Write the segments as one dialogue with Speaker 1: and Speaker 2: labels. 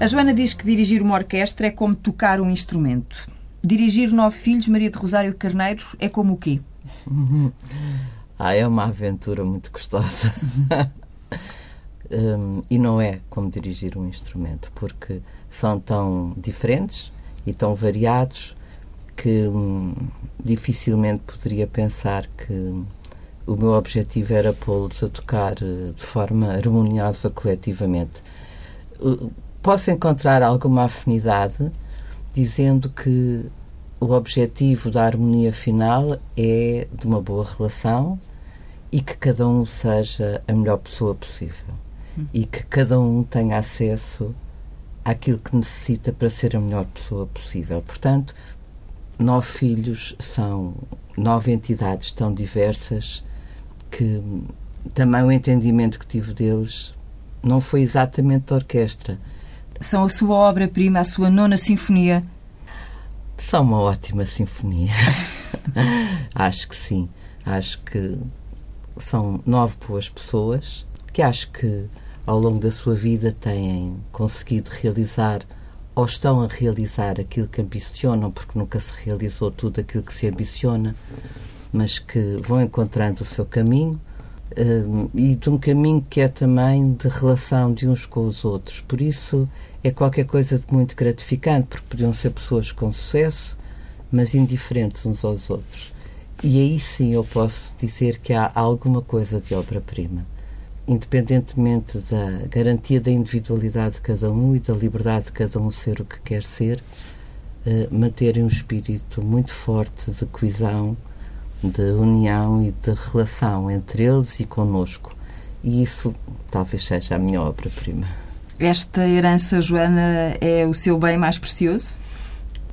Speaker 1: A Joana diz que dirigir uma orquestra é como tocar um instrumento. Dirigir nove filhos, Maria de Rosário Carneiro, é como o quê?
Speaker 2: Ah, é uma aventura muito gostosa. um, e não é como dirigir um instrumento, porque são tão diferentes e tão variados que hum, dificilmente poderia pensar que o meu objetivo era pô-los a tocar uh, de forma harmoniosa coletivamente. Uh, posso encontrar alguma afinidade dizendo que o objetivo da harmonia final é de uma boa relação e que cada um seja a melhor pessoa possível hum. e que cada um tenha acesso àquilo que necessita para ser a melhor pessoa possível. Portanto, nove filhos são nove entidades tão diversas que também o entendimento que tive deles não foi exatamente da orquestra.
Speaker 1: São a sua obra-prima, a sua nona sinfonia,
Speaker 2: são uma ótima sinfonia. acho que sim. Acho que são nove boas pessoas que acho que ao longo da sua vida têm conseguido realizar ou estão a realizar aquilo que ambicionam, porque nunca se realizou tudo aquilo que se ambiciona, mas que vão encontrando o seu caminho um, e de um caminho que é também de relação de uns com os outros. Por isso é qualquer coisa de muito gratificante, porque podiam ser pessoas com sucesso, mas indiferentes uns aos outros. E aí sim eu posso dizer que há alguma coisa de obra-prima. Independentemente da garantia da individualidade de cada um e da liberdade de cada um ser o que quer ser, uh, manterem um espírito muito forte de coesão, de união e de relação entre eles e conosco. E isso talvez seja a minha obra-prima.
Speaker 1: Esta herança, Joana, é o seu bem mais precioso?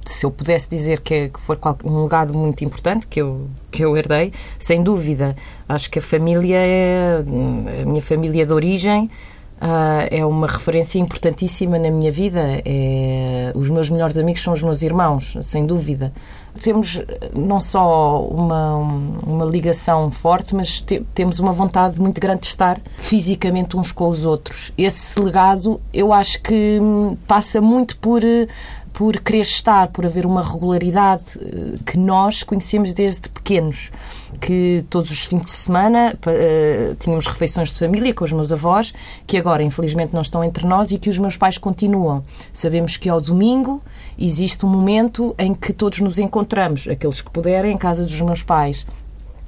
Speaker 3: Se eu pudesse dizer que, é, que foi um legado muito importante que eu, que eu herdei, sem dúvida. Acho que a família é. a minha família de origem. Uh, é uma referência importantíssima na minha vida. É, os meus melhores amigos são os meus irmãos, sem dúvida temos não só uma, uma ligação forte, mas te, temos uma vontade muito grande de estar fisicamente uns com os outros. Esse legado, eu acho que passa muito por por querer estar, por haver uma regularidade eh, que nós conhecemos desde pequenos. Que todos os fins de semana uh, tínhamos refeições de família com os meus avós, que agora infelizmente não estão entre nós e que os meus pais continuam. Sabemos que ao domingo existe um momento em que todos nos encontramos, aqueles que puderem, em casa dos meus pais.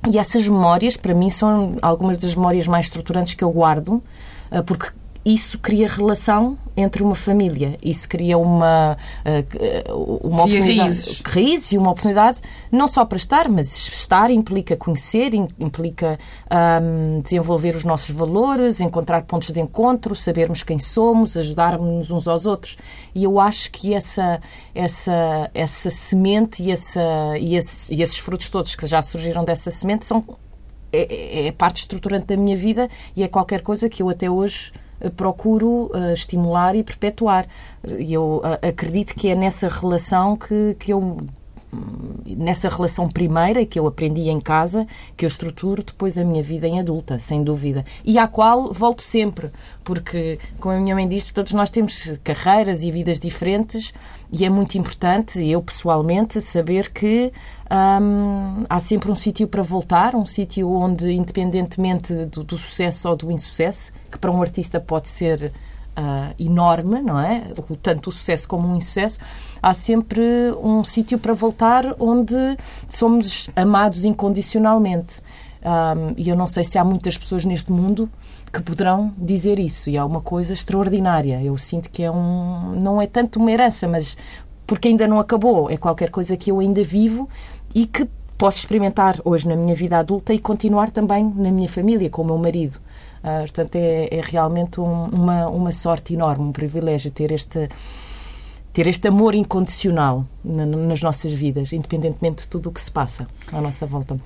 Speaker 3: E essas memórias, para mim, são algumas das memórias mais estruturantes que eu guardo, eh, porque isso cria relação entre uma família. Isso cria uma, uh, uma oportunidade. Raízes. raízes. e uma oportunidade não só para estar, mas estar implica conhecer, implica um, desenvolver os nossos valores, encontrar pontos de encontro, sabermos quem somos, ajudarmos uns aos outros. E eu acho que essa, essa, essa semente e, essa, e, esse, e esses frutos todos que já surgiram dessa semente são. É, é, é parte estruturante da minha vida e é qualquer coisa que eu até hoje procuro uh, estimular e perpetuar. E eu acredito que é nessa relação que, que eu nessa relação primeira que eu aprendi em casa, que eu estruturo depois a minha vida em adulta, sem dúvida. E à qual volto sempre, porque, como a minha mãe disse, todos nós temos carreiras e vidas diferentes e é muito importante, eu pessoalmente, saber que hum, há sempre um sítio para voltar, um sítio onde, independentemente do, do sucesso ou do insucesso, que para um artista pode ser uh, enorme, não é? Tanto o sucesso como o insucesso, há sempre um sítio para voltar onde somos amados incondicionalmente. Um, e eu não sei se há muitas pessoas neste mundo que poderão dizer isso. E é uma coisa extraordinária. Eu sinto que é um. Não é tanto uma herança, mas porque ainda não acabou. É qualquer coisa que eu ainda vivo e que posso experimentar hoje na minha vida adulta e continuar também na minha família, com o meu marido. Uh, portanto, é, é realmente um, uma, uma sorte enorme, um privilégio ter este, ter este amor incondicional na, nas nossas vidas, independentemente de tudo o que se passa à nossa volta.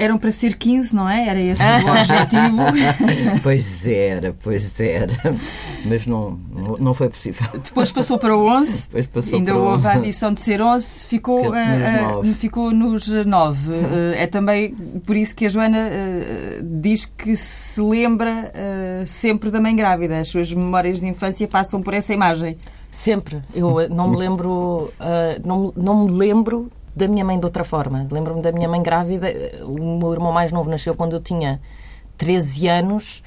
Speaker 1: Eram para ser 15, não é? Era esse o objetivo.
Speaker 2: pois era, pois era. Mas não, não foi possível.
Speaker 1: Depois passou para o 11.
Speaker 2: Depois passou
Speaker 1: Ainda
Speaker 2: para o
Speaker 1: houve a ambição de ser 11, ficou,
Speaker 2: Ficou nos
Speaker 1: uh,
Speaker 2: nove.
Speaker 1: ficou nos 9. é também por isso que a Joana uh, diz que se lembra uh, sempre da mãe grávida. As suas memórias de infância passam por essa imagem.
Speaker 3: Sempre. Eu eh, não me lembro, não, não me lembro da minha mãe de outra forma. Lembro-me da minha mãe grávida. O meu irmão mais novo nasceu quando eu tinha 13 anos.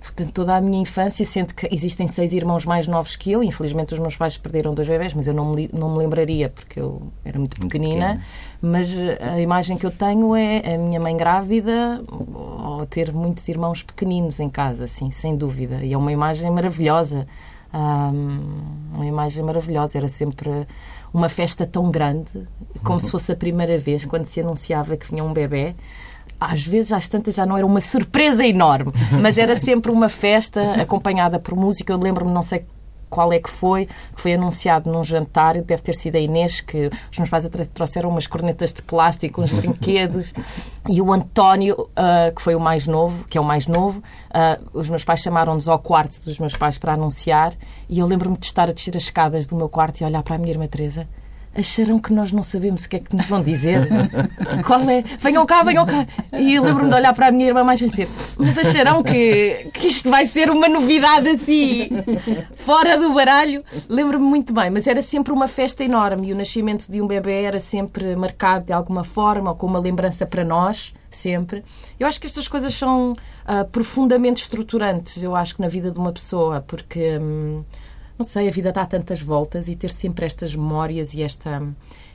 Speaker 3: Portanto, toda a minha infância, sendo que existem seis irmãos mais novos que eu. Infelizmente, os meus pais perderam dois bebés, mas eu não me, não me lembraria porque eu era muito
Speaker 2: Muito
Speaker 3: pequenina.
Speaker 2: pequena.
Speaker 3: Mas eh, a imagem que eu tenho é a minha mãe grávida ou ter muitos irmãos pequeninos em casa, assim, sem dúvida. E é uma imagem maravilhosa. Uma imagem maravilhosa. Era sempre uma festa tão grande, como se fosse a primeira vez, quando se anunciava que vinha um bebê. Às vezes, às tantas, já não era uma surpresa enorme, mas era sempre uma festa acompanhada por música. Eu lembro-me, não sei qual é que foi, que foi anunciado num jantar, deve ter sido a Inês, que os meus pais trouxeram umas cornetas de plástico, uns brinquedos, e o António, ah, que foi o mais novo, que é o mais novo, ah, os meus pais chamaram-nos ao quarto dos meus pais para anunciar, e eu lembro-me de estar a descer as escadas do meu quarto e olhar para a minha irmã Teresa. Acharão que nós não sabemos o que é que nos vão dizer? Qual é? Venham cá, venham cá. E lembro-me de olhar para a minha irmã mais vencer. Mas acharão que, que isto vai ser uma novidade assim, fora do baralho? Lembro-me muito bem, mas era sempre uma festa enorme e o nascimento de um bebê era sempre marcado de alguma forma ou com uma lembrança para nós, sempre. Eu acho que estas coisas são ah, profundamente estruturantes, eu acho que na vida de uma pessoa, porque. hum, não sei, a vida dá tantas voltas e ter sempre estas memórias e esta,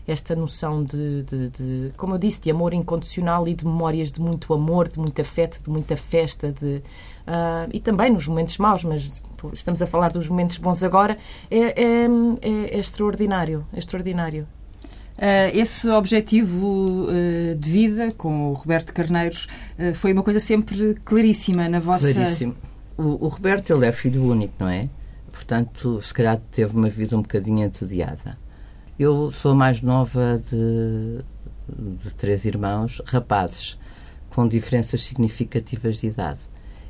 Speaker 3: esta noção de, de- de, como eu disse, de amor incondicional e de memórias de muito amor, de muito afeto, de muita festa, de, ah, e também nos momentos maus, mas estamos a falar dos momentos bons agora, é, é, é- é extraordinário, é extraordinário.
Speaker 1: Uh, esse objetivo uh, de vida com o Roberto Carneiros uh, foi uma coisa sempre claríssima na vossa.
Speaker 2: Claríssimo. O, o Roberto, ele é filho único, não é? Portanto, se calhar teve uma vida um bocadinho entediada. Eu sou a mais nova de, de três irmãos, rapazes, com diferenças significativas de idade.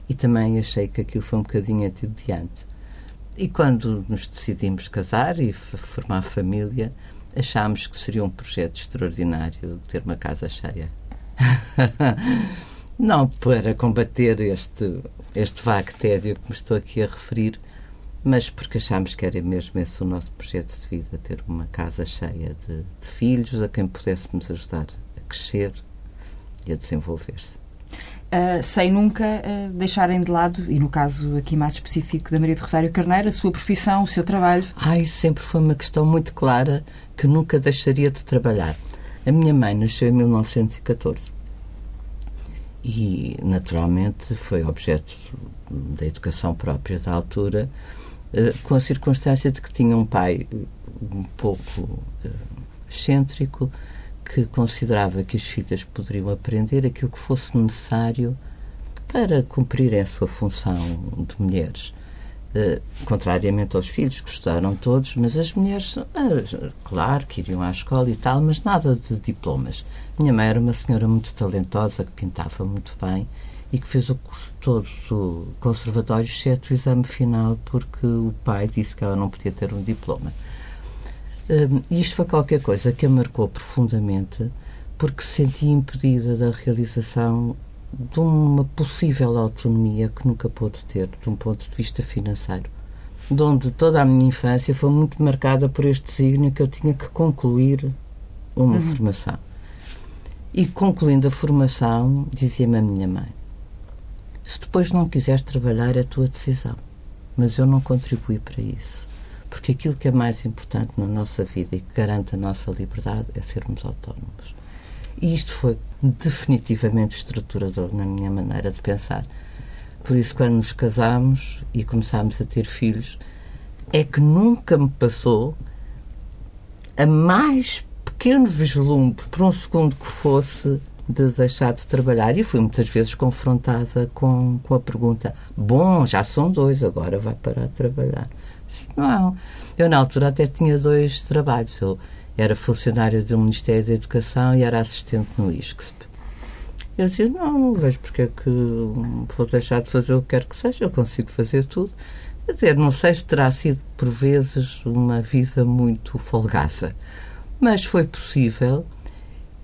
Speaker 2: E também achei que aquilo foi um bocadinho entediante. E quando nos decidimos casar e formar família, achámos que seria um projeto extraordinário ter uma casa cheia. Não para combater este, este vago tédio que me estou aqui a referir, mas porque achámos que era mesmo esse o nosso projeto de vida, ter uma casa cheia de, de filhos a quem pudéssemos ajudar a crescer e a desenvolver-se.
Speaker 1: Uh, sem nunca uh, deixarem de lado, e no caso aqui mais específico da Maria de Rosário Carneiro, a sua profissão, o seu trabalho.
Speaker 2: Ai, sempre foi uma questão muito clara que nunca deixaria de trabalhar. A minha mãe nasceu em 1914 e, naturalmente, foi objeto da educação própria da altura, com a circunstância de que tinha um pai eh, um pouco eh, excêntrico que considerava que as filhas poderiam aprender aquilo que fosse necessário para cumprirem a sua função de mulheres. Uh, contrariamente aos filhos, que estudaram todos, mas as mulheres, uh, claro que iriam à escola e tal, mas nada de diplomas. Minha mãe era uma senhora muito talentosa, que pintava muito bem e que fez o curso todo do conservatório, exceto o exame final, porque o pai disse que ela não podia ter um diploma. Uh, isto foi qualquer coisa que a marcou profundamente, porque se sentia impedida da realização de uma possível autonomia que nunca pôde ter, de um ponto de vista financeiro. De onde toda a minha infância foi muito marcada por este desígnio que eu tinha que concluir uma uhum. formação. E concluindo a formação, dizia-me a minha mãe: se depois não quiseres trabalhar, é a tua decisão. Mas eu não contribuí para isso. Porque aquilo que é mais importante na nossa vida e que garante a nossa liberdade é sermos autónomos. E isto foi definitivamente estruturador na minha maneira de pensar. Por isso, quando nos casámos e começámos a ter filhos, é que nunca me passou a mais pequeno vislumbre, por um segundo que fosse, de deixar de trabalhar. E fui muitas vezes confrontada com, com a pergunta: Bom, já são dois, agora vai parar de trabalhar. Não. Eu, na altura, até tinha dois trabalhos. Eu era funcionária do Ministério da Educação e era assistente no ISCSP. Eu dizia, não, não vejo porque é que vou deixar de fazer o que quer que seja, eu consigo fazer tudo. Quer dizer, não sei se terá sido, por vezes, uma vida muito folgada, mas foi possível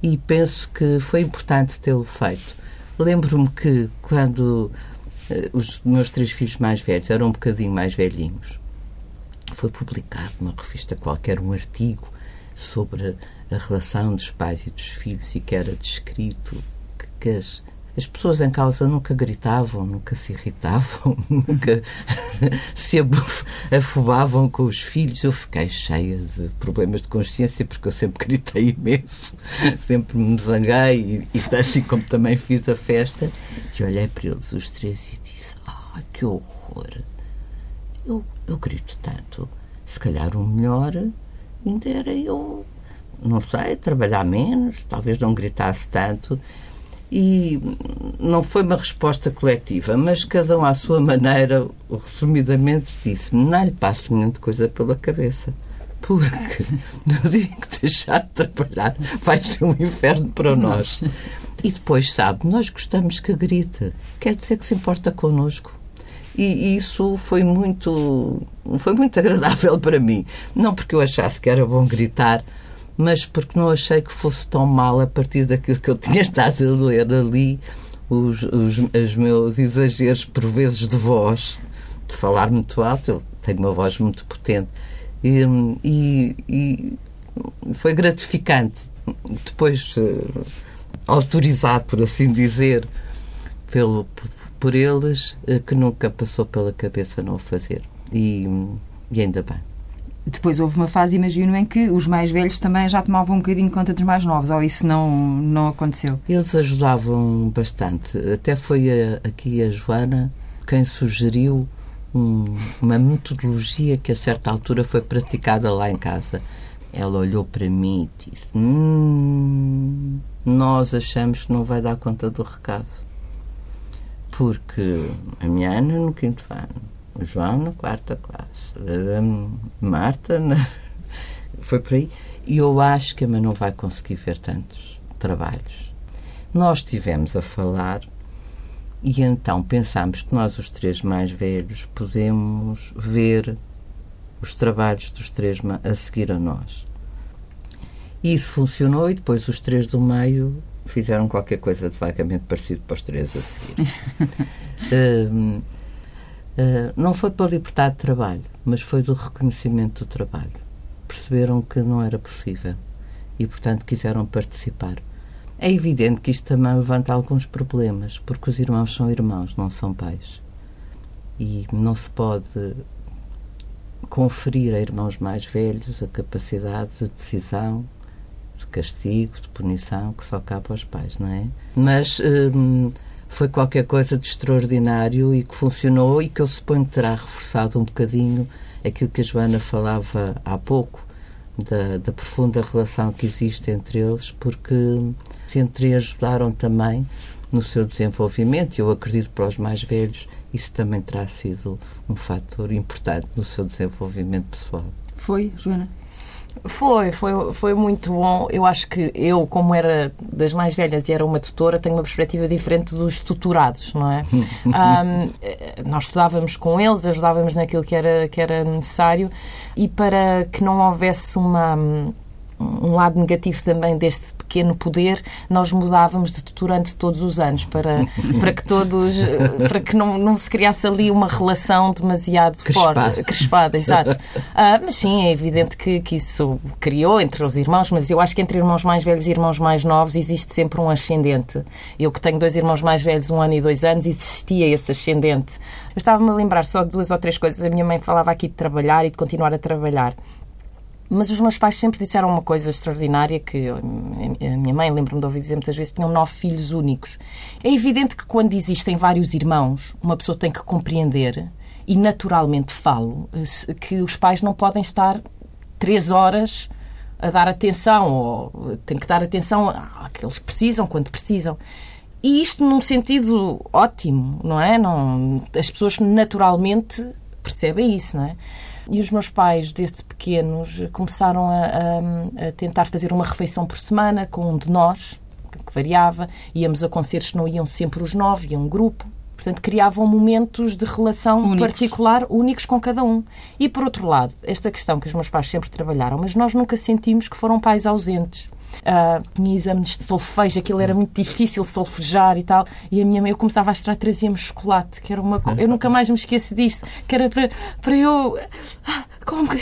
Speaker 2: e penso que foi importante tê-lo feito. Lembro-me que quando uh, os meus três filhos mais velhos eram um bocadinho mais velhinhos, foi publicado numa revista qualquer um artigo sobre a relação dos pais e dos filhos e que era descrito que, que as, as pessoas em causa nunca gritavam, nunca se irritavam, nunca se afobavam com os filhos. Eu fiquei cheia de problemas de consciência porque eu sempre gritei imenso, sempre me zanguei e, e assim como também fiz a festa. E olhei para eles os três e disse: Ah, que horror! Eu, eu grito tanto. Se calhar o melhor ainda era eu não sei, trabalhar menos, talvez não gritasse tanto. E não foi uma resposta coletiva, mas cada um à sua maneira, resumidamente, disse-me: não lhe passe muita coisa pela cabeça. Porque no dia que deixar de trabalhar vai ser um inferno para nós. E depois, sabe, nós gostamos que grite. Quer dizer que se importa connosco. E isso foi muito, foi muito agradável para mim. Não porque eu achasse que era bom gritar, mas porque não achei que fosse tão mal a partir daquilo que eu tinha estado a ler ali, os, os, os meus exageros, por vezes, de voz, de falar muito alto. Eu tenho uma voz muito potente. E, e, e foi gratificante. Depois, uh, autorizado, por assim dizer, pelo, por eles, uh, que nunca passou pela cabeça não o fazer. E, e ainda bem.
Speaker 1: Depois houve uma fase, imagino, em que os mais velhos também já tomavam um bocadinho conta dos mais novos, ou isso não, não aconteceu?
Speaker 2: Eles ajudavam bastante. Até foi a, aqui a Joana quem sugeriu um, uma metodologia que a certa altura foi praticada lá em casa. Ela olhou para mim e disse: hum, Nós achamos que não vai dar conta do recado. Porque a minha Ana no quinto ano, João na quarta classe, a Marta na... foi por aí. E eu acho que a mãe não vai conseguir ver tantos trabalhos. Nós estivemos a falar e então pensámos que nós, os três mais velhos, podemos ver os trabalhos dos três a seguir a nós. E isso funcionou e depois os três do meio fizeram qualquer coisa de vagamente parecido para os três a seguir. um, Uh, não foi pela liberdade de trabalho, mas foi do reconhecimento do trabalho. Perceberam que não era possível e, portanto, quiseram participar. É evidente que isto também levanta alguns problemas, porque os irmãos são irmãos, não são pais. E não se pode conferir a irmãos mais velhos a capacidade de decisão, de castigo, de punição, que só cabe aos pais, não é? Mas. Hum, foi qualquer coisa de extraordinário e que funcionou e que eu suponho terá reforçado um bocadinho aquilo que a Joana falava há pouco, da, da, profunda relação que existe entre eles, porque se entre ajudaram também no seu desenvolvimento, e eu acredito para os mais velhos, isso também terá sido um fator importante no seu desenvolvimento pessoal.
Speaker 1: Foi, Joana?
Speaker 3: Foi, foi, foi muito bom. Eu acho que eu, como era das mais velhas e era uma tutora, tenho uma perspectiva diferente dos tuturados, não é? um, nós estudávamos com eles, ajudávamos naquilo que era, que era necessário e para que não houvesse uma um lado negativo também deste pequeno poder, nós mudávamos de tutorante todos os anos para, para que todos para que não, não se criasse ali uma relação demasiado
Speaker 2: crespada.
Speaker 3: forte, crespada, exato. Ah, mas sim, é evidente que, que isso criou entre os irmãos, mas eu acho que entre irmãos mais velhos e irmãos mais novos existe sempre um ascendente. Eu que tenho dois irmãos mais velhos, um ano e dois anos, existia esse ascendente. Eu estava-me a lembrar só de duas ou três coisas. A minha mãe falava aqui de trabalhar e de continuar a trabalhar. Mas os meus pais sempre disseram uma coisa extraordinária que a minha mãe, lembro-me de ouvir dizer muitas vezes, tinham nove filhos únicos. É evidente que quando existem vários irmãos, uma pessoa tem que compreender, e naturalmente falo, que os pais não podem estar três horas a dar atenção, ou têm que dar atenção àqueles que precisam, quando precisam. E isto num sentido ótimo, não é? Não, as pessoas naturalmente percebem isso, não é? E os meus pais, desde pequenos, começaram a, a, a tentar fazer uma refeição por semana com um de nós, que, variava. Íamos a concertos, não iam sempre os nove, ia um grupo. Portanto, criavam momentos de relação
Speaker 1: Únicos.
Speaker 3: particular únicos com cada um. E, por outro lado, esta questão que os meus pais sempre trabalharam, mas nós nunca sentimos que foram pais ausentes. Uh, tinha exames de solfejo, aquilo era muito difícil solfejar e tal. E a minha mãe, eu começava a estudar, trazia-me chocolate, que era uma co- Eu nunca mais me esqueço disto, que era para, para eu. Ah, Como que...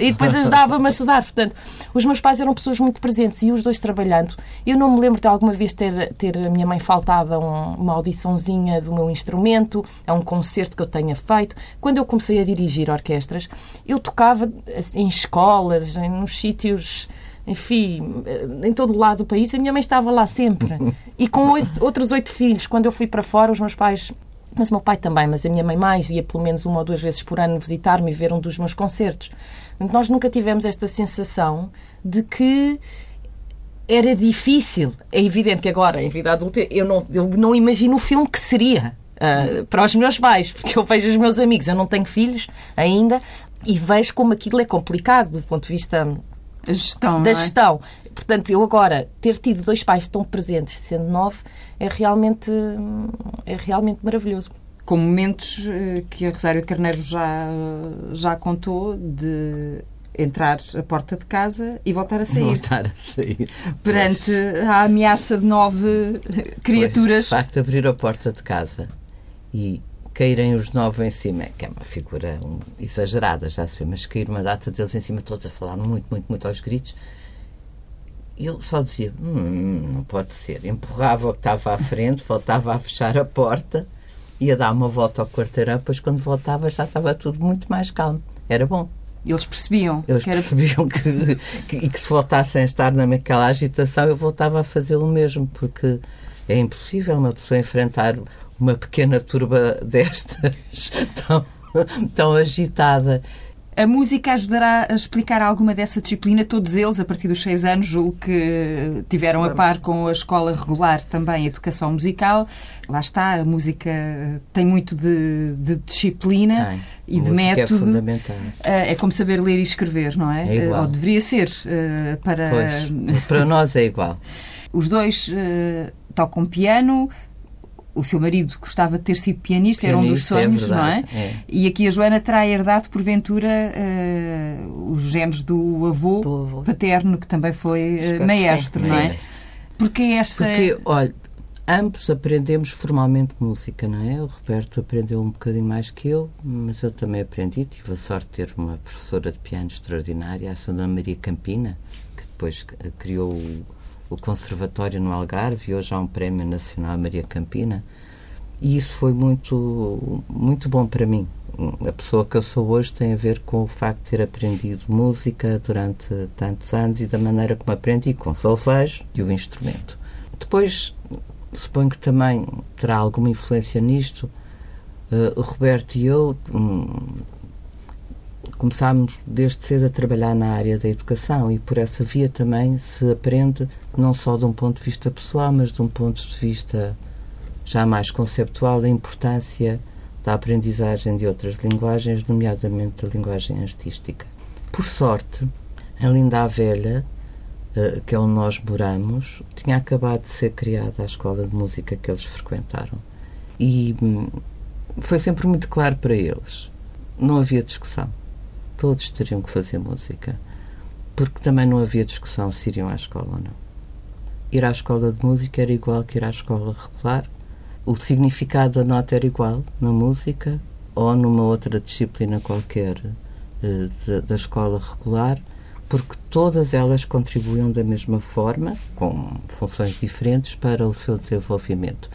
Speaker 3: E depois ajudava-me a estudar. Portanto, os meus pais eram pessoas muito presentes e os dois trabalhando. Eu não me lembro de alguma vez ter, ter a minha mãe faltado a um- uma audiçãozinha do meu instrumento, a um concerto que eu tenha feito. Quando eu comecei a dirigir orquestras, eu tocava assim, em escolas, em nos sítios enfim, em todo o lado do país, a minha mãe estava lá sempre. E com oito- outros oito filhos. Quando eu fui para fora, os meus pais, mas o meu pai também, mas a minha mãe mais, ia pelo menos uma ou duas vezes por ano visitar-me e ver um dos meus concertos. Nós nunca tivemos esta sensação de que era difícil. É evidente que agora, em vida adulta, eu não, eu não imagino o filme que seria ah, para os meus pais, porque eu vejo os meus amigos, eu não tenho filhos ainda, e vejo como aquilo é complicado do ponto de vista
Speaker 1: A gestão,
Speaker 3: da
Speaker 1: não é?
Speaker 3: gestão. Portanto, eu agora ter tido dois pais tão presentes, sendo nove, é realmente, é realmente maravilhoso.
Speaker 1: Com momentos eh, que a Rosário Carneiro já, já contou de entrar à porta de casa e voltar a sair.
Speaker 2: Voltar a sair.
Speaker 1: Perante a ameaça de nove criaturas.
Speaker 2: Pois, de facto, abrir a porta de casa e caírem os nove em cima, que é uma figura exagerada, já se vê, mas cair uma data deles em cima, todos a falar muito, muito, muito aos gritos. Eu só dizia, hum, não pode ser. Empurrava o que estava à frente, voltava a fechar a porta, ia dar uma volta ao quarteirão, depois quando voltava já estava tudo muito mais calmo. Era bom.
Speaker 1: Eles percebiam
Speaker 2: Eles
Speaker 1: que era
Speaker 2: percebiam que, que, e que se voltassem a estar naquela agitação, eu voltava a fazer o mesmo, porque é impossível uma pessoa enfrentar uma pequena turba destas tão, tão agitada.
Speaker 1: A música ajudará a explicar alguma dessa disciplina? Todos eles, a partir dos seis anos, julgo que tiveram a par com a escola regular também a educação musical. Lá está, a música tem muito de, de disciplina
Speaker 2: Tem.
Speaker 1: e de
Speaker 2: Música
Speaker 1: método.
Speaker 2: É fundamental.
Speaker 1: Eh, É como saber ler e escrever, não é?
Speaker 2: É igual.
Speaker 1: Eh, Ou deveria ser eh, para.
Speaker 2: Pois, para nós é igual.
Speaker 1: Os dois tocam piano. O seu marido gostava de ter sido pianista, era um dos
Speaker 2: Pianista, é
Speaker 1: sonhos, não é?
Speaker 2: é.
Speaker 1: E aqui a Joana terá herdado, porventura, eh, os genes do avô,
Speaker 3: Do avô.
Speaker 1: paterno, que também foi eh,
Speaker 3: que
Speaker 1: maestro, não é?
Speaker 3: sim.
Speaker 1: Porque esta.
Speaker 2: Porque, olha, ambos aprendemos formalmente música, não é? O Roberto aprendeu um bocadinho mais que eu, mas eu também aprendi. Tive a sorte de ter uma professora de piano extraordinária, a Sra. Maria Campina, que depois eh, criou o, o Conservatório no Algarve e hoje há um Prémio Nacional Maria Campina. E isso foi muito, muito bom para mim. A pessoa que eu sou hoje tem a ver com o facto de ter aprendido música durante tantos anos e da maneira como aprendi, com solfejo e o instrumento. Depois, suponho que também terá alguma influência nisto. eh, o Roberto e eu hum, começámos desde cedo a trabalhar na área da educação e por essa via também se aprende não só de um ponto de vista pessoal, mas de um ponto de vista já mais conceptual da importância da aprendizagem de outras linguagens, nomeadamente da linguagem artística. Por sorte, em Linda a Velha, eh, que é onde nós moramos, tinha acabado de ser criada a escola de música que eles frequentaram. E hum, foi sempre muito claro para eles. Não havia discussão. Todos teriam que fazer música. Porque também não havia discussão se iriam à escola ou não. Ir à escola de música era igual que ir à escola regular. O significado da nota era igual na música ou numa outra disciplina qualquer eh, da, da escola regular, porque todas elas contribuíam da mesma forma, com funções diferentes, para o seu desenvolvimento.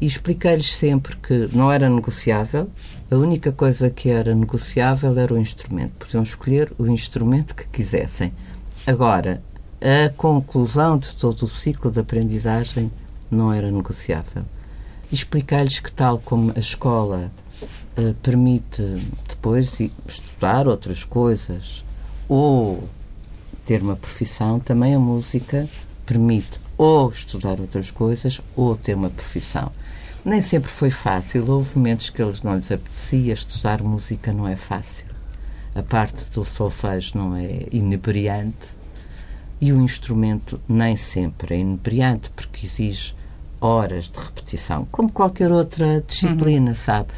Speaker 2: E expliquei-lhes sempre que não era negociável, a única coisa que era negociável era o instrumento. Podiam escolher o instrumento que quisessem. Agora, a conclusão de todo o ciclo de aprendizagem não era negociável. Expliquei-lhes que, tal como a escola eh, permite depois estudar outras coisas ou ter uma profissão, também a música permite ou estudar outras coisas ou ter uma profissão. Nem sempre foi fácil, houve momentos que eles não lhes apetecia, estudar música não é fácil. A parte do solfejo não é inebriante, E o instrumento nem sempre é inebriante, porque exige horas de repetição, como qualquer outra disciplina, uhum. sabe?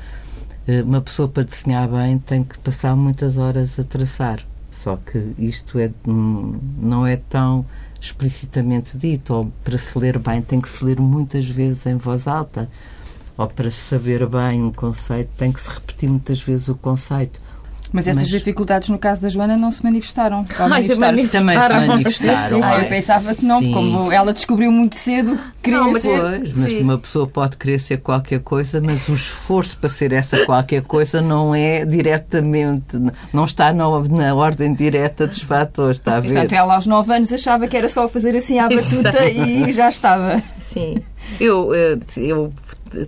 Speaker 2: Eh, uma pessoa para desenhar bem tem que passar muitas horas a traçar. Só que isto é, hum, não é tão explicitamente dito. Ou para se ler bem tem que se ler muitas vezes em voz alta. Ou para saber bem um conceito tem que se repetir muitas vezes o conceito.
Speaker 1: Mas essas Mas... dificuldades, no caso da Joana, não se manifestaram.
Speaker 3: Ai.
Speaker 2: Também se manifestaram.
Speaker 1: Ah, eu pensava que não, Sim. como ela descobriu muito cedo, queria não,
Speaker 2: mas, ser. Pois, mas uma pessoa pode querer ser qualquer coisa, mas o esforço para ser essa qualquer coisa não é diretamente, não está na, na ordem direta dos fatores, está a ver?
Speaker 1: Portanto, ela aos 9 anos achava que era só fazer assim à batuta e já estava.
Speaker 3: Sim. Eu, eu, eu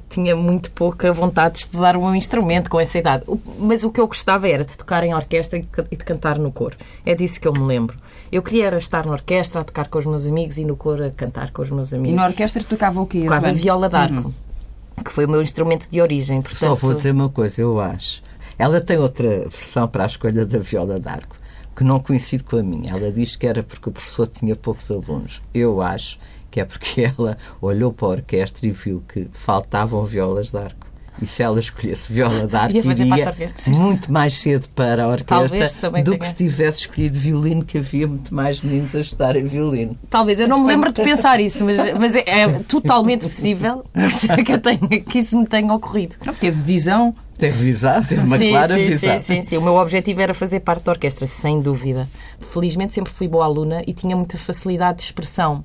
Speaker 3: tinha muito pouca vontade de estudar um instrumento com essa idade. Mas o que eu gostava era de tocar em orquestra e de cantar no coro. É disso que eu me lembro. Eu queria era estar na orquestra a tocar com os meus amigos e no coro a cantar com os meus amigos.
Speaker 1: E na orquestra tocava o quê?
Speaker 3: Tocava viola d'arco, uhum. que foi o meu instrumento de origem. Portanto...
Speaker 2: Só vou dizer uma coisa, eu acho. Ela tem outra versão para a escolha da viola d'arco, que não coincide com a minha. Ela diz que era porque o professor tinha poucos alunos. Eu acho que é porque ela olhou para a orquestra e viu que faltavam violas de arco. E se ela escolhesse viola de arco, iria muito mais cedo para a orquestra do tenha. que se tivesse escolhido violino, que havia muito mais meninos a estudarem violino.
Speaker 3: Talvez, eu não me lembro de pensar isso, mas, mas é, é, totalmente possível que, eu tenha, que isso me tenha ocorrido.
Speaker 1: Não, teve visão
Speaker 2: Teve visão, teve uma
Speaker 3: sim,
Speaker 2: clara
Speaker 3: sim,
Speaker 2: visão.
Speaker 3: Sim, sim, sim. O meu objetivo era fazer parte da orquestra, sem dúvida. Felizmente sempre fui boa aluna e tinha muita facilidade de expressão.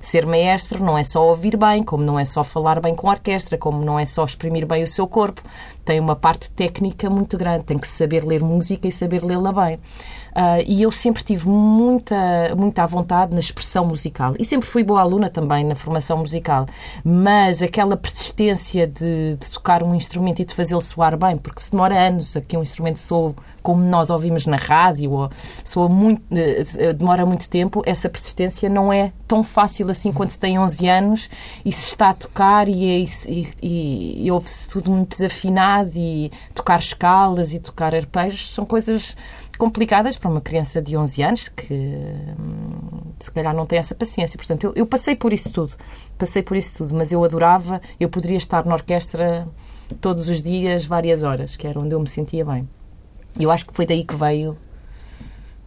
Speaker 3: Ser maestro não é só ouvir bem, como não é só falar bem com a orquestra, como não é só exprimir bem o seu corpo. Tem uma parte técnica muito grande, tem que saber ler música e saber lê-la bem. Uh, e eu sempre tive muita, muita vontade na expressão musical. E sempre fui boa aluna também na formação musical. Mas aquela persistência de, de tocar um instrumento e de fazê-lo soar bem, porque se demora anos a que um instrumento soe como nós ouvimos na rádio, ou soa muito, uh, demora muito tempo, essa persistência não é tão fácil assim quando se tem 11 anos e se está a tocar e, e, e, e ouve-se tudo muito desafinado e tocar escalas e tocar arpejos são coisas complicadas para uma criança de 11 anos que hum, se calhar não tem essa paciência. Portanto, eu, eu, passei por isso tudo, passei por isso tudo, mas eu adorava, eu poderia estar na orquestra todos os dias, várias horas, que era onde eu me sentia bem. E eu acho que foi daí que veio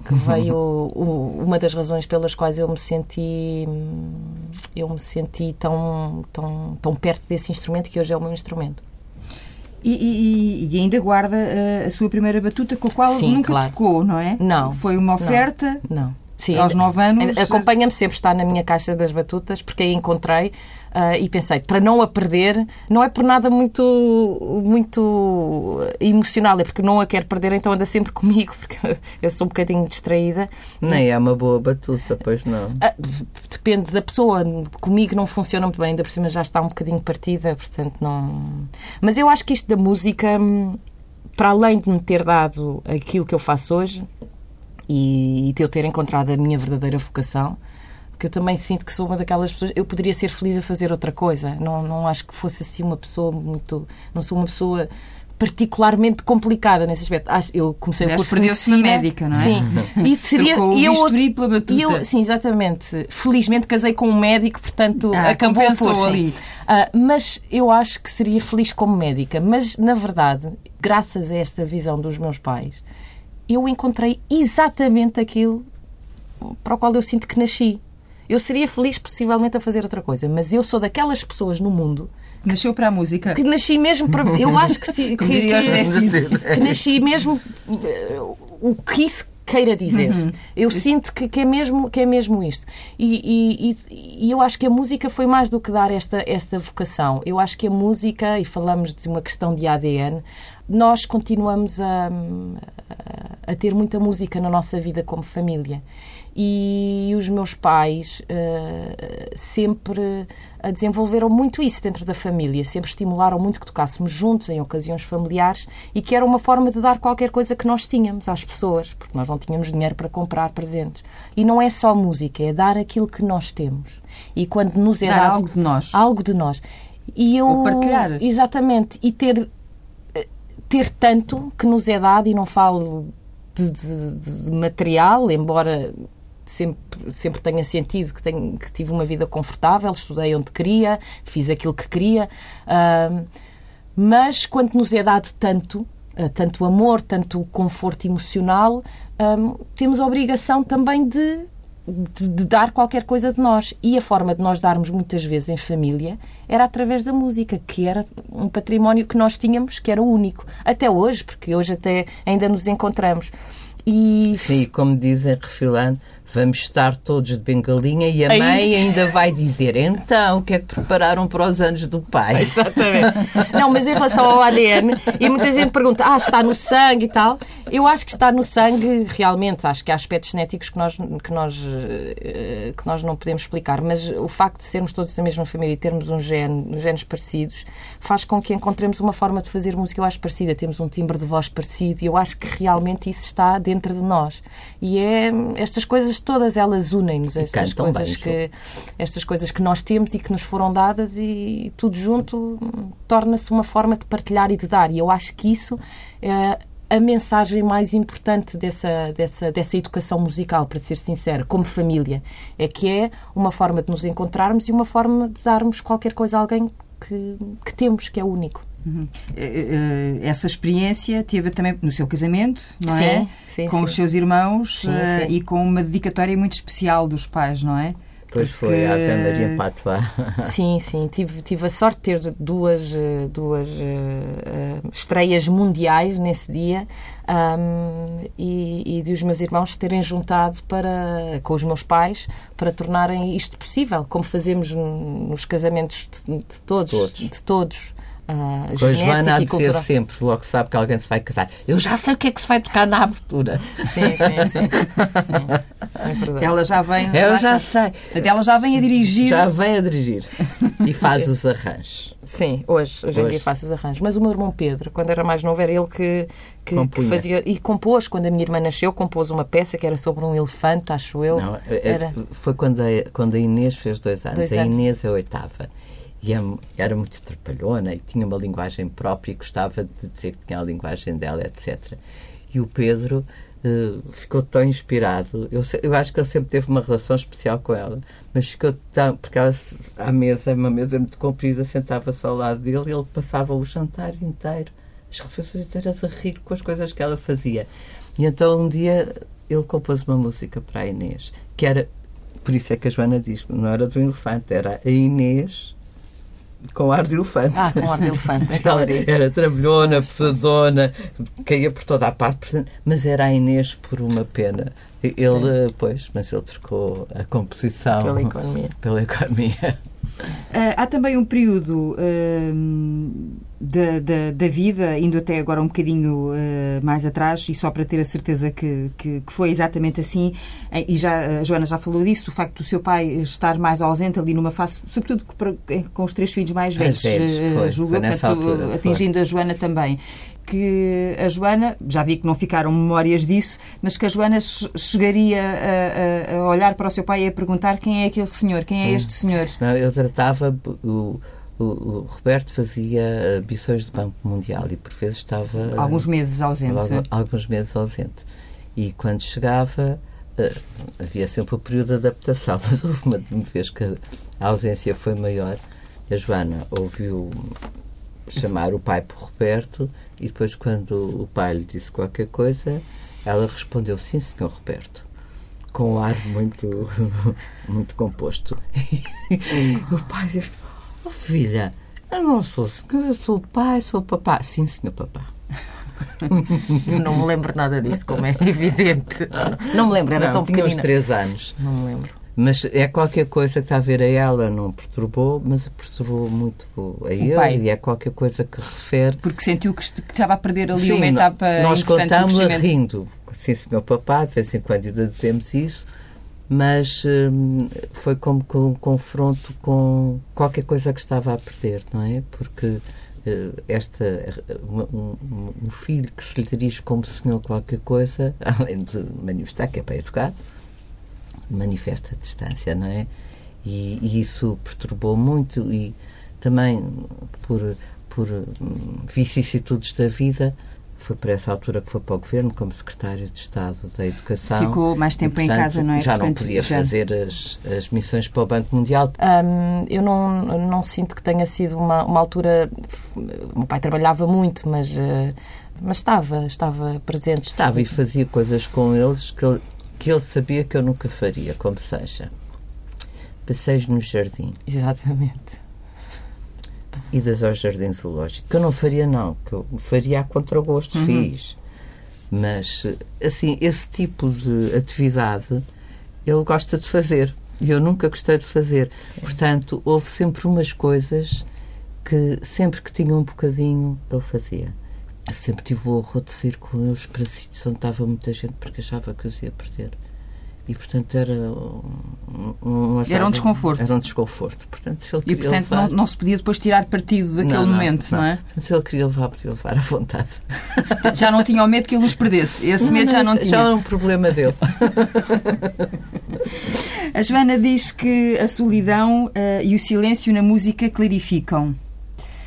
Speaker 3: que veio o, uma das razões pelas quais eu me senti eu me senti tão tão tão perto desse instrumento que hoje é o meu instrumento.
Speaker 1: E, e, e, ainda guarda a, a, sua primeira batuta com a qual Sim, nunca claro. tocou, não é?
Speaker 3: Não.
Speaker 1: Foi uma oferta?
Speaker 3: Não. não.
Speaker 1: Sim, aos nove anos.
Speaker 3: Acompanha-me sempre, está na minha caixa das batutas, porque aí encontrei uh, e pensei, para não a perder, não é por nada muito, muito emocional, é porque não a quero perder, então anda sempre comigo, porque eu sou um bocadinho distraída.
Speaker 2: Nem é uma boa batuta, pois não.
Speaker 3: Uh, depende da pessoa. Comigo não funciona muito bem, ainda por cima já está um bocadinho partida, portanto não. Mas eu acho que isto da música, para além de me ter dado aquilo que eu faço hoje, e, de eu ter encontrado a minha verdadeira vocação, que eu também sinto que sou uma daquelas pessoas. Eu poderia ser feliz a fazer outra coisa. Não, não acho que fosse assim uma pessoa muito. Não sou uma pessoa particularmente complicada nesse aspecto. Eu comecei o curso de medicina.
Speaker 1: médica, não é?
Speaker 3: Sim.
Speaker 1: E seria
Speaker 3: Trocou
Speaker 1: eu, pela batuta.
Speaker 3: Eu, sim, exatamente. Felizmente casei com um médico, portanto ah, acabou por ali. Uh, mas eu acho que seria feliz como médica. Mas na verdade, graças a esta visão dos meus pais, eu encontrei exatamente aquilo para o qual eu sinto que nasci. Eu seria feliz, possivelmente, a fazer outra coisa, mas eu sou daquelas pessoas no mundo.
Speaker 1: Nasceu para a música.
Speaker 3: Que nasci mesmo para. Eu acho que sim. Que, que, que, que, nasci mesmo. Eh, o que isso queira dizer. Uhum. Eu sinto que, que, é mesmo, que é mesmo isto. E, e, e, eu acho que a música foi mais do que dar esta, esta vocação. Eu acho que a música, e falamos de uma questão de ADN, nós continuamos a, a ter muita música na nossa vida como família. E os meus pais uh, sempre desenvolveram muito isso dentro da família, sempre estimularam muito que tocássemos juntos em ocasiões familiares e que era uma forma de dar qualquer coisa que nós tínhamos às pessoas, porque nós não tínhamos dinheiro para comprar presentes. E não é só música, é dar aquilo que nós temos. E quando nos é
Speaker 1: dar
Speaker 3: dado
Speaker 1: algo de nós.
Speaker 3: Algo de nós. E eu,
Speaker 1: Ou partilhar.
Speaker 3: Exatamente. E ter ter tanto que nos é dado, e não falo de, de, de material, embora sempre, sempre tenha sentido que, tenho, que tive uma vida confortável, estudei onde queria, fiz aquilo que queria. Uh, mas quando nos é dado tanto, uh, tanto amor, tanto conforto emocional, temos a obrigação também de de, de, dar qualquer coisa de nós. E a forma de nós darmos muitas vezes em família era através da música, que era um património que nós tínhamos, que era único. Até hoje, porque hoje até ainda nos encontramos.
Speaker 2: E... Sim, como dizem, refilando, vamos estar todos de bengalinha e a Aí... mãe ainda vai dizer então, o que é que prepararam para os anos do pai?
Speaker 3: Exatamente. Não, mas em relação ao ADN, e muita gente pergunta, ah, está no sangue e tal. Eu acho que está no sangue realmente. Acho que há aspectos genéticos que nós, que nós, eh, que nós não podemos explicar, mas o facto de sermos todos da mesma família e termos um gene, genes parecidos faz com que encontremos uma forma de fazer música, eu acho, parecida. Temos um timbre de voz parecido e eu acho que realmente isso está dentro de nós. E é estas coisas todas elas unem-nos, estas coisas que estas coisas que nós temos e que nos foram dadas e tudo junto torna-se uma forma de partilhar e de dar. E eu acho que isso é a mensagem mais importante dessa, dessa, dessa educação musical, para ser sincera, como família, é que é uma forma de nos encontrarmos e uma forma de darmos qualquer coisa a alguém que, que temos, que é único. Uhum.
Speaker 1: Eh, eh, essa experiência teve também no seu casamento, não
Speaker 3: sim,
Speaker 1: é?
Speaker 3: Sim,
Speaker 1: com
Speaker 3: sim.
Speaker 1: os seus irmãos sim, uh, e com uma dedicatória muito especial dos pais, não é?
Speaker 2: Pois Porque... foi, a Maria Patois.
Speaker 3: Sim, sim. Tive, tive a sorte de ter duas, duas uh, estreias mundiais nesse dia um, e, e de os meus irmãos terem juntado para, com os meus pais para tornarem isto possível, como fazemos nos casamentos de, de todos. De todos. De todos
Speaker 2: uh, Com a Joana a dizer sempre, logo sabe que alguém se vai casar. Eu já sei o que é que se vai tocar na abertura.
Speaker 3: Sim, sim, sim. sim.
Speaker 1: É ela já vem.
Speaker 2: Eu já sei.
Speaker 1: Ela já vem a dirigir.
Speaker 2: Já vem a dirigir. E faz os arranjos.
Speaker 3: Sim, hoje, hoje, hoje. em dia faço os arranjos. Mas o meu irmão Pedro, quando era mais novo, era ele que, que, que, fazia. E compôs, quando a minha irmã nasceu, compôs uma peça que era sobre um elefante, acho eu. Não,
Speaker 2: é, era... Foi quando a, quando a Inês fez dois anos. Dois anos. A Inês é a oitava e é era muito trapalhona e tinha uma linguagem própria e gostava de dizer que tinha a linguagem dela, etc. E o Pedro uh, ficou tão inspirado. Eu, eu acho que ele sempre teve uma relação especial com ela, mas ficou tão. porque ela, à mesa, uma mesa muito comprida, sentava-se ao lado dele e ele passava o jantar inteiro, as refeições inteiras a rir com as coisas que ela fazia. E então um dia ele compôs uma música para a Inês, que era. Por isso é que a Joana diz, não era do elefante, era a Inês com ar de elefante.
Speaker 3: Ah, com ar de elefante. Então
Speaker 2: era, era trabalhona, pesadona, caía por toda a parte, mas era a Inês por uma pena. Ele, Sim. pois, mas ele trocou a composição
Speaker 3: pela economia.
Speaker 2: Pela economia.
Speaker 1: Uh, há também um período uh, da, da, da, vida, indo até agora um bocadinho uh, mais atrás, e só para ter a certeza que, que, que, foi exatamente assim, e já a Joana já falou disso, o facto do seu pai estar mais ausente ali numa fase, sobretudo com os três filhos mais velhos,
Speaker 2: velhos julgo,
Speaker 1: atingindo
Speaker 2: foi.
Speaker 1: a Joana também que a Joana, já vi que não ficaram memórias disso, mas que a Joana chegaria a, a, olhar para o seu pai e a perguntar quem é aquele senhor, quem é hum. este senhor.
Speaker 2: Não, eu tratava. O, o, o, Roberto fazia missões de Banco Mundial e por vezes estava.
Speaker 1: Alguns meses ausente.
Speaker 2: Alguns meses ausente. E quando chegava. Uh, havia sempre o um período de adaptação, mas houve uma, uma vez que a ausência foi maior. A Joana ouviu chamar o pai por Roberto e depois, quando o pai lhe disse qualquer coisa, ela respondeu: Sim, senhor Roberto. Com um ar muito, muito composto. O pai disse: Oh, filha, eu não sou senhor, eu sou o pai, sou o papá. Sim, senhor papá.
Speaker 3: não me lembro nada disso, como é evidente. Não me lembro, era
Speaker 2: não,
Speaker 3: tão
Speaker 2: tinha
Speaker 3: pequenina.
Speaker 2: uns três anos.
Speaker 3: Não me lembro.
Speaker 2: Mas é qualquer coisa que está a ver a ela, não perturbou, mas perturbou muito a ele e é qualquer coisa que refere.
Speaker 1: Porque sentiu que estava a perder ali Sim, uma etapa
Speaker 2: Nós contámos a rindo. Sim, senhor papá, de vez em quando ainda dizemos isso, mas hum, foi como com um confronto com qualquer coisa que estava a perder, não é? Porque uh, esta, um, um, filho que se lhe dirige como senhor qualquer coisa, além de manifestar que é para educar, manifesta distância, não é? E, e, isso perturbou muito e também por, por vicissitudes da vida foi por essa altura que foi para o governo como secretário de Estado da Educação.
Speaker 1: Ficou mais tempo
Speaker 2: e, portanto,
Speaker 1: em casa, não é?
Speaker 2: Já
Speaker 1: portanto,
Speaker 2: não podia
Speaker 1: já...
Speaker 2: fazer as, as missões para o Banco Mundial.
Speaker 3: Um, eu não, não sinto que tenha sido uma, uma altura. O meu pai trabalhava muito, mas, uh, mas estava, estava presente.
Speaker 2: Estava e fazia coisas com eles que ele, que ele sabia que eu nunca faria, como seja. Passeios no jardim.
Speaker 3: Exatamente
Speaker 2: idas ao Jardim Zoológico. Que eu não faria, não. Que eu faria a contragosto, uhum. fiz. Mas, assim, esse tipo de atividade ele gosta de fazer. E eu nunca gostei de fazer. Sim. Portanto, houve sempre umas coisas que, sempre que tinha um bocadinho, ele fazia. Eu sempre tive o horror de sair com eles para sítios onde estava muita gente porque achava que os ia perder e portanto era um, um
Speaker 1: era um desconforto.
Speaker 2: era um desconforto. Portanto se ele
Speaker 1: e portanto levar... não, não, se podia depois tirar partido daquele não, não, momento não, não, é?
Speaker 2: Se ele queria levar podia levar à vontade.
Speaker 1: Já não tinha o medo que ele os perdesse. Esse medo já não tinha.
Speaker 2: já é um problema dele.
Speaker 1: A Joana diz que a solidão uh, e o silêncio na música clarificam.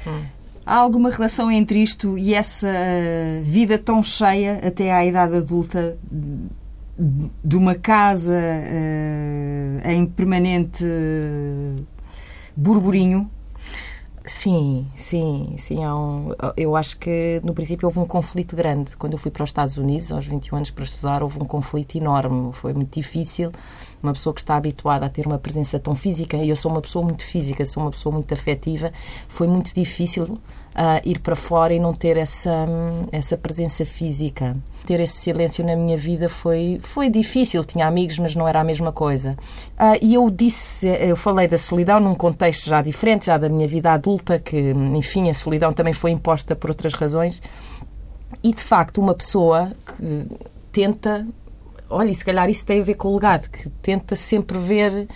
Speaker 1: Hum. Há alguma relação entre isto e essa vida tão cheia até à idade adulta de uma casa uh, em permanente burburinho?
Speaker 3: Sim, sim, sim. Um, eu acho que no princípio houve um conflito grande. Quando eu fui para os Estados Unidos, aos 21 anos, para estudar, houve um conflito enorme. Foi muito difícil. Uma pessoa que está habituada a ter uma presença tão física, e eu sou uma pessoa muito física, sou uma pessoa muito afetiva, foi muito difícil uh, ir para fora e não ter essa, essa presença física. Ter esse silêncio na minha vida foi, foi difícil. Tinha amigos, mas não era a mesma coisa. Uh, e eu disse, eu falei da solidão num contexto já diferente, já da minha vida adulta, que, enfim, a solidão também foi imposta por outras razões. E, de facto, uma pessoa que tenta olha, e se calhar isso tem a ver com o legado, que tenta sempre ver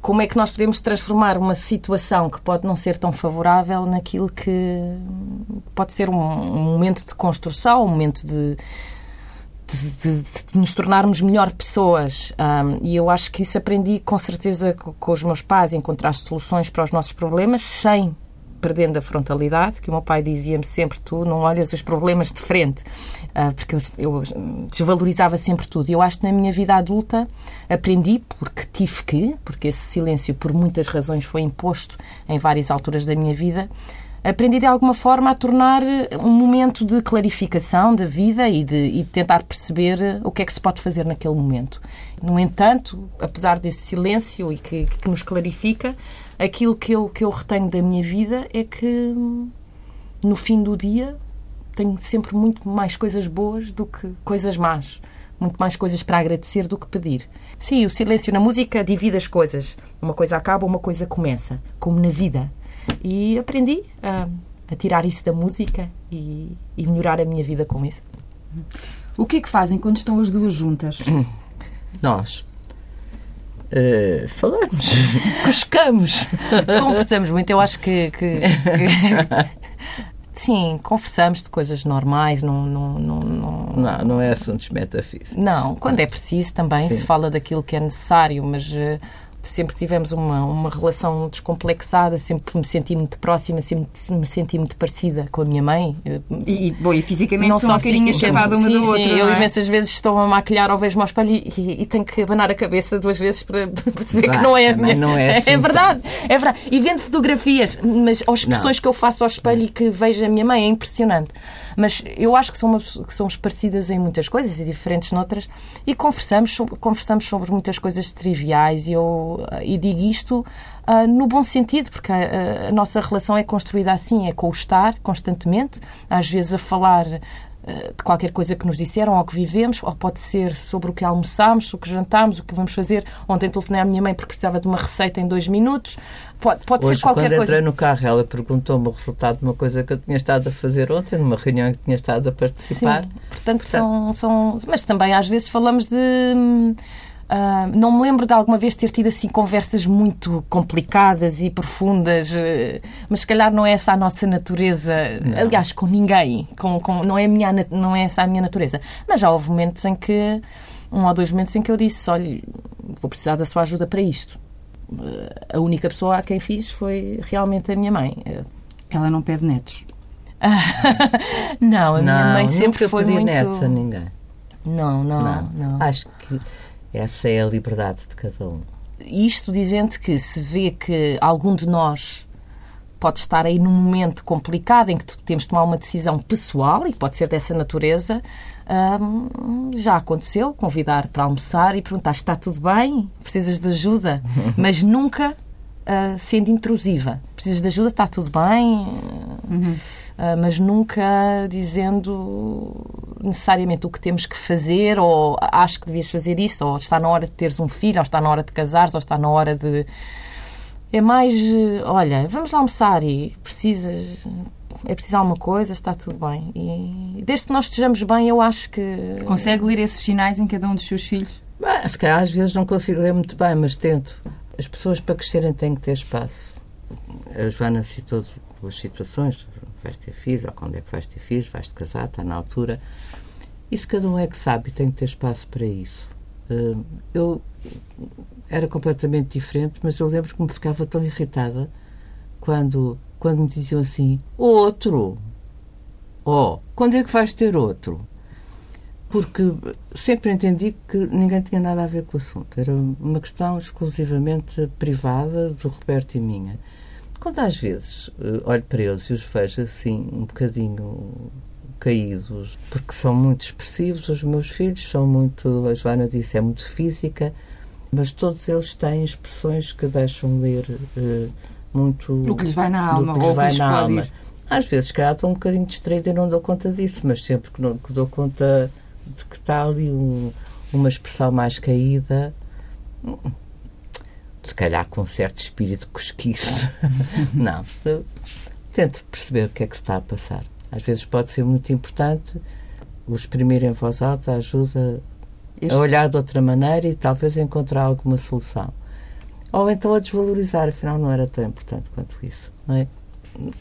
Speaker 3: como é que nós podemos transformar uma situação que pode não ser tão favorável naquilo que pode ser um, um momento de construção, um momento de, de, de, de nos tornarmos melhor pessoas. Um, e eu acho que isso aprendi com certeza com, com os meus pais, encontrar soluções para os nossos problemas sem perdendo a frontalidade, que o meu pai dizia-me sempre: tu não olhas os problemas de frente, porque eu, desvalorizava sempre tudo. Eu acho que na minha vida adulta aprendi, porque tive que, porque esse silêncio, por muitas razões, foi imposto em várias alturas da minha vida. Aprendi de alguma forma a tornar um momento de clarificação da vida e de, e tentar perceber o que é que se pode fazer naquele momento. No entanto, apesar desse silêncio e que, que nos clarifica, aquilo que eu, que eu retenho da minha vida é que no fim do dia tenho sempre muito mais coisas boas do que coisas más. Muito mais coisas para agradecer do que pedir. Sim, o silêncio na música divide as coisas. Uma coisa acaba, uma coisa começa. Como na vida. E aprendi a, a tirar isso da música e, e melhorar a minha vida com isso.
Speaker 1: O que é que fazem quando estão as duas juntas?
Speaker 2: Nós Uh, falamos, cuscamos.
Speaker 3: Conversamos muito. Eu acho que, que, que... Sim, conversamos de coisas normais, não... Não, não,
Speaker 2: não... não, não é assuntos metafísicos.
Speaker 3: Não, quando é preciso também Sim. se fala daquilo que é necessário, mas uh, sempre tivemos uma, uma relação descomplexada, sempre me senti muito próxima, sempre me senti muito parecida com a minha mãe.
Speaker 1: E, bom, e fisicamente não são uma carinha chapada uma
Speaker 3: sim,
Speaker 1: da outra.
Speaker 3: Sim, eu é? imensas vezes estou a maquilhar ou vejo-me ao espelho e, e, e, tenho que abanar a cabeça duas vezes para perceber bah, que não é a minha.
Speaker 2: Não é, assim,
Speaker 3: é verdade, é verdade. E vendo fotografias, mas as expressões não. que eu faço ao espelho e que vejo a minha mãe é impressionante. Mas eu acho que somos, que somos parecidas em muitas coisas e diferentes noutras e conversamos, conversamos sobre muitas coisas triviais e eu e digo isto uh, no bom sentido, porque a, a, nossa relação é construída assim, é com o estar constantemente, às vezes a falar ah, de qualquer coisa que nos disseram ou que vivemos, ou pode ser sobre o que almoçámos, o que jantámos, o que vamos fazer. Ontem telefonei à minha mãe porque precisava de uma receita em dois minutos. Pode, pode
Speaker 2: Hoje,
Speaker 3: ser qualquer
Speaker 2: quando
Speaker 3: coisa.
Speaker 2: entrei no carro, ela perguntou-me o resultado de uma coisa que eu tinha estado a fazer ontem, numa reunião em que tinha estado a participar.
Speaker 3: Sim, portanto, portanto... São, são. Mas também às vezes falamos de. Uh, não me lembro de alguma vez ter tido assim conversas muito complicadas e profundas, uh, mas se calhar não é essa a nossa natureza. Não. Aliás, com ninguém. Com, com, não, é minha, não é essa a minha natureza. Mas já houve momentos em que. Um ou dois momentos em que eu disse: olha, vou precisar da sua ajuda para isto a única pessoa a quem fiz foi realmente a minha mãe.
Speaker 1: Ela não pede netos?
Speaker 3: não, a minha
Speaker 2: não,
Speaker 3: mãe sempre foi muito.
Speaker 2: netos a ninguém.
Speaker 3: Não, não,
Speaker 2: Não.
Speaker 3: não.
Speaker 2: Acho que essa é a liberdade de cada um.
Speaker 3: Isto dizendo que se vê que algum de nós pode estar aí num momento complicado em que temos de tomar uma decisão pessoal e pode ser dessa natureza, hum, já aconteceu convidar para almoçar e perguntar está tudo bem? Precisas de ajuda? Mas nunca ah, sendo intrusiva. Precisas de ajuda? Está tudo bem? Ah, mas nunca dizendo necessariamente o que temos que fazer, ou acho que devias fazer isso, ou está na hora de teres um filho, ou está na hora de casares, ou está na hora de. É mais, olha, vamos lá almoçar e precisas. É preciso alguma coisa, está tudo bem. E desde que nós estejamos bem, eu acho que.
Speaker 1: Consegue ler esses sinais em cada um dos seus filhos?
Speaker 2: Bah, se calhar às vezes não consigo ler muito bem, mas tento. As pessoas para crescerem têm que ter espaço. A Joana citou duas situações. Vais ter filhos, ou quando é que vais ter filhos, vais-te casar, está na altura. Isso cada um é que sabe e tem que ter espaço para isso. Hum, Eu era completamente diferente, mas eu lembro que me ficava tão irritada quando, quando me diziam assim: outro! Oh, quando é que vais ter outro? Porque sempre entendi que ninguém tinha nada a ver com o assunto. Era uma questão exclusivamente privada do Roberto e minha. Quando às vezes eh, olho para eles e os vejo assim, um bocadinho caídos, porque são muito expressivos, os meus filhos são muito, a Joana disse, é muito física, mas todos eles têm expressões que deixam ler eh, muito
Speaker 1: O que lhes vai na alma,
Speaker 2: do que lhes vai
Speaker 1: lhes
Speaker 2: na alma.
Speaker 1: ir.
Speaker 2: Às vezes, se calhar, estou um bocadinho distraída e não dou conta disso, mas sempre que, não, que dou conta de que está ali um- uma expressão mais caída, se calhar com um certo espírito cosquice. não, tento perceber o que é que se está a passar. Às vezes pode ser muito importante, o exprimir em voz alta ajuda
Speaker 1: Este-
Speaker 2: a olhar de outra maneira e talvez encontrar alguma solução. Ou então a desvalorizar, afinal não era tão importante quanto isso. Não é?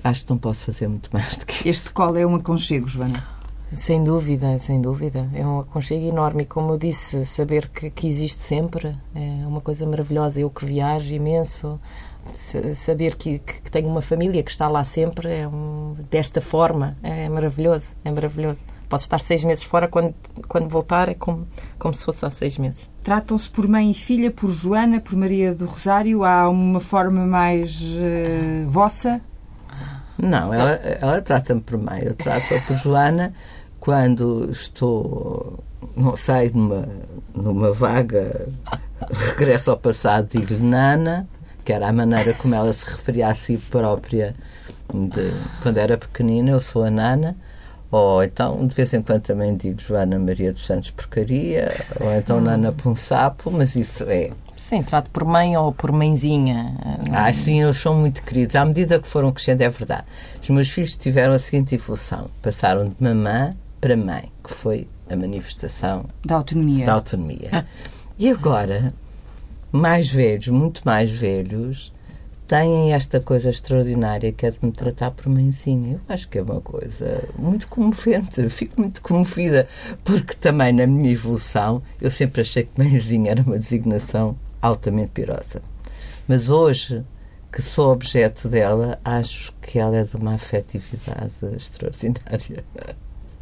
Speaker 2: Acho que não posso fazer muito mais do que
Speaker 1: Este colo é um aconchego, Joana.
Speaker 3: Sem dúvida, sem dúvida. É um aconchego enorme e, como eu disse, saber que, que existe sempre é uma coisa maravilhosa. Eu que viajo imenso, sa- saber que, que, que tenho uma família que está lá sempre é um, desta forma é maravilhoso, é maravilhoso. Posso estar seis meses fora, quando, quando voltar é como, como se fosse há seis meses.
Speaker 1: Tratam-se por mãe e filha, por Joana, por Maria do Rosário? Há uma forma mais eh, vossa?
Speaker 2: Não, ela, ela trata-me por mãe. Eu trato-a por Joana quando estou, não sei, numa, numa vaga regresso ao passado, digo-lhe Nana, que era a maneira como ela se referia a si própria de, quando era pequenina, eu sou a Nana. Ou então, de vez em quando também digo Joana Maria dos Santos Porcaria, ou então Nana Punsapo, mas isso é
Speaker 3: Sim, trato por mãe ou por mãezinha.
Speaker 2: Ah, sim, eles são muito queridos. À medida que foram crescendo, é verdade. Os meus filhos tiveram a seguinte evolução: passaram de mamã para mãe, que foi a manifestação
Speaker 1: Da autonomia.
Speaker 2: da autonomia. E agora, mais velhos, muito mais velhos, têm esta coisa extraordinária que é de me tratar por mãezinha. Eu acho que é uma coisa muito comovente. Fico muito comovida, porque também na minha evolução eu sempre achei que mãezinha era uma designação altamente pirosa. Mas hoje, que sou objeto dela, acho que ela é de uma afetividade extraordinária.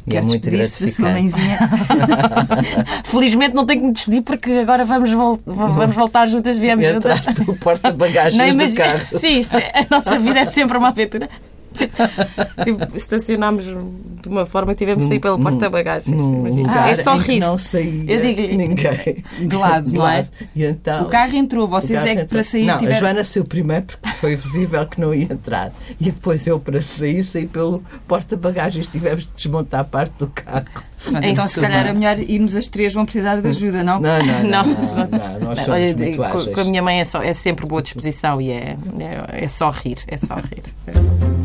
Speaker 2: E
Speaker 1: Quer
Speaker 2: é muito
Speaker 1: despedir-se da sua.
Speaker 3: Ah, Felizmente não tenho que me despedir porque agora vamos, vol- vamos voltar juntas, viemos juntas.
Speaker 2: Porta-bagagens do carro.
Speaker 3: Sim, isto é- a nossa vida é sempre uma aventura. Tipo, estacionámos de uma forma que tivemos de sair pelo
Speaker 2: Num-
Speaker 3: porta-bagagens. imagina.
Speaker 2: lugar
Speaker 3: é só rir.
Speaker 2: não saía
Speaker 3: Eu digo-lhe.
Speaker 2: ninguém.
Speaker 1: De lado, não é?
Speaker 2: E então,
Speaker 1: O carro entrou, vocês
Speaker 2: carro
Speaker 1: é que
Speaker 2: entrou.
Speaker 1: para sair
Speaker 2: Não, a
Speaker 1: tiveram...
Speaker 2: Joana saiu primeiro porque foi visível que não ia entrar. E depois eu, para sair, saí pelo porta-bagagens. Tivemos de desmontar parte do carro.
Speaker 1: Pronto,
Speaker 3: Em
Speaker 1: então, se calhar, é melhor irmos as três, vão precisar de ajuda, não?
Speaker 2: Não, não, não.
Speaker 3: Não,
Speaker 2: não, não, nós somos
Speaker 3: Olha,
Speaker 2: muito
Speaker 3: com,
Speaker 2: ágeis.
Speaker 3: com a minha mãe é, só, é sempre boa disposição e é, é, é só rir, é só rir.